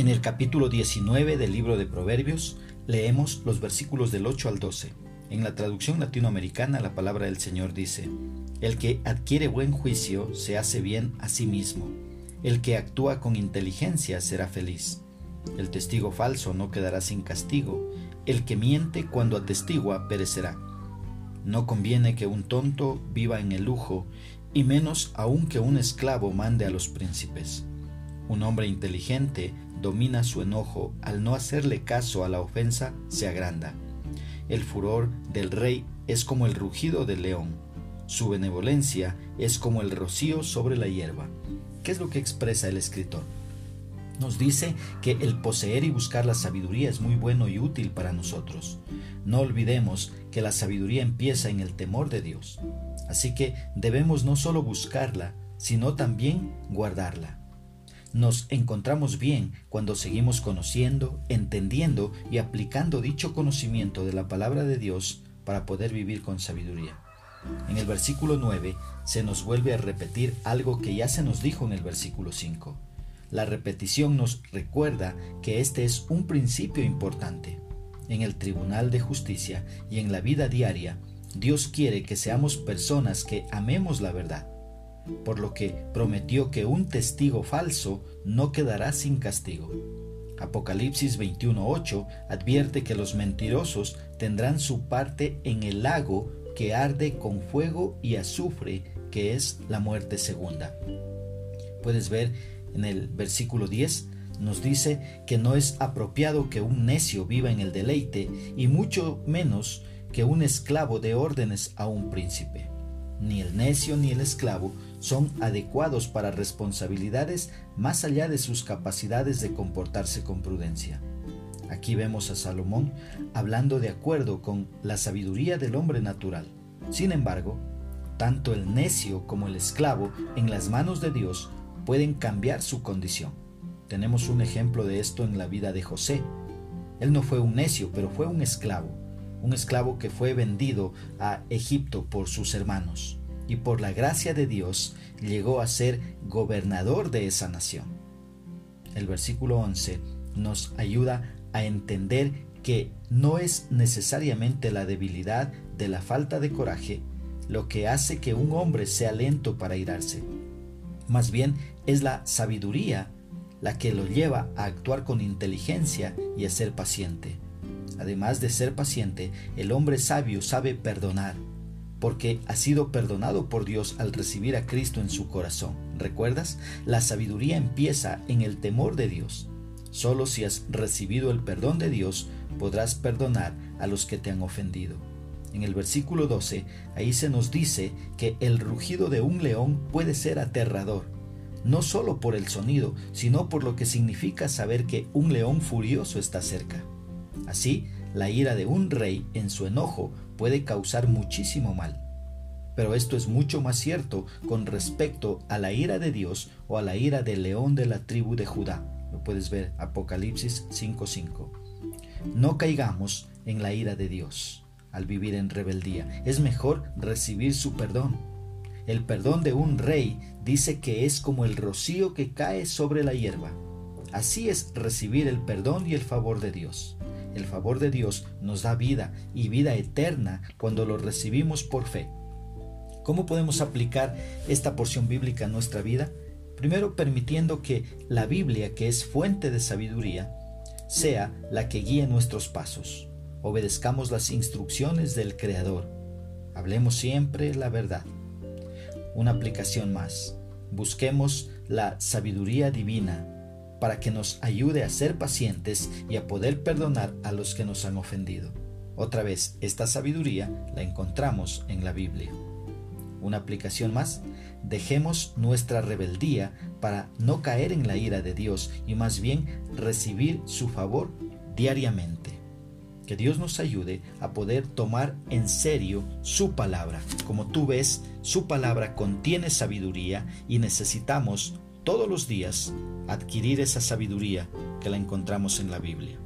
En el capítulo 19 del libro de Proverbios leemos los versículos del 8 al 12. En la traducción latinoamericana la palabra del Señor dice, El que adquiere buen juicio se hace bien a sí mismo, el que actúa con inteligencia será feliz. El testigo falso no quedará sin castigo, el que miente cuando atestigua perecerá. No conviene que un tonto viva en el lujo, y menos aún que un esclavo mande a los príncipes. Un hombre inteligente domina su enojo, al no hacerle caso a la ofensa se agranda. El furor del rey es como el rugido del león, su benevolencia es como el rocío sobre la hierba. ¿Qué es lo que expresa el escritor? Nos dice que el poseer y buscar la sabiduría es muy bueno y útil para nosotros. No olvidemos que la sabiduría empieza en el temor de Dios. Así que debemos no solo buscarla, sino también guardarla. Nos encontramos bien cuando seguimos conociendo, entendiendo y aplicando dicho conocimiento de la palabra de Dios para poder vivir con sabiduría. En el versículo 9 se nos vuelve a repetir algo que ya se nos dijo en el versículo 5. La repetición nos recuerda que este es un principio importante. En el tribunal de justicia y en la vida diaria, Dios quiere que seamos personas que amemos la verdad, por lo que prometió que un testigo falso no quedará sin castigo. Apocalipsis 21:8 advierte que los mentirosos tendrán su parte en el lago que arde con fuego y azufre, que es la muerte segunda. Puedes ver en el versículo 10 nos dice que no es apropiado que un necio viva en el deleite y mucho menos que un esclavo dé órdenes a un príncipe. Ni el necio ni el esclavo son adecuados para responsabilidades más allá de sus capacidades de comportarse con prudencia. Aquí vemos a Salomón hablando de acuerdo con la sabiduría del hombre natural. Sin embargo, tanto el necio como el esclavo en las manos de Dios pueden cambiar su condición. Tenemos un ejemplo de esto en la vida de José. Él no fue un necio, pero fue un esclavo, un esclavo que fue vendido a Egipto por sus hermanos y por la gracia de Dios llegó a ser gobernador de esa nación. El versículo 11 nos ayuda a entender que no es necesariamente la debilidad de la falta de coraje lo que hace que un hombre sea lento para irarse más bien es la sabiduría la que lo lleva a actuar con inteligencia y a ser paciente. Además de ser paciente, el hombre sabio sabe perdonar, porque ha sido perdonado por Dios al recibir a Cristo en su corazón. ¿Recuerdas? La sabiduría empieza en el temor de Dios. Solo si has recibido el perdón de Dios podrás perdonar a los que te han ofendido. En el versículo 12, ahí se nos dice que el rugido de un león puede ser aterrador, no solo por el sonido, sino por lo que significa saber que un león furioso está cerca. Así, la ira de un rey en su enojo puede causar muchísimo mal. Pero esto es mucho más cierto con respecto a la ira de Dios o a la ira del león de la tribu de Judá. Lo puedes ver Apocalipsis 5:5. No caigamos en la ira de Dios al vivir en rebeldía. Es mejor recibir su perdón. El perdón de un rey dice que es como el rocío que cae sobre la hierba. Así es recibir el perdón y el favor de Dios. El favor de Dios nos da vida y vida eterna cuando lo recibimos por fe. ¿Cómo podemos aplicar esta porción bíblica en nuestra vida? Primero permitiendo que la Biblia, que es fuente de sabiduría, sea la que guíe nuestros pasos obedezcamos las instrucciones del Creador. Hablemos siempre la verdad. Una aplicación más. Busquemos la sabiduría divina para que nos ayude a ser pacientes y a poder perdonar a los que nos han ofendido. Otra vez, esta sabiduría la encontramos en la Biblia. Una aplicación más, dejemos nuestra rebeldía para no caer en la ira de Dios y más bien recibir su favor diariamente. Que Dios nos ayude a poder tomar en serio su palabra. Como tú ves, su palabra contiene sabiduría y necesitamos todos los días adquirir esa sabiduría que la encontramos en la Biblia.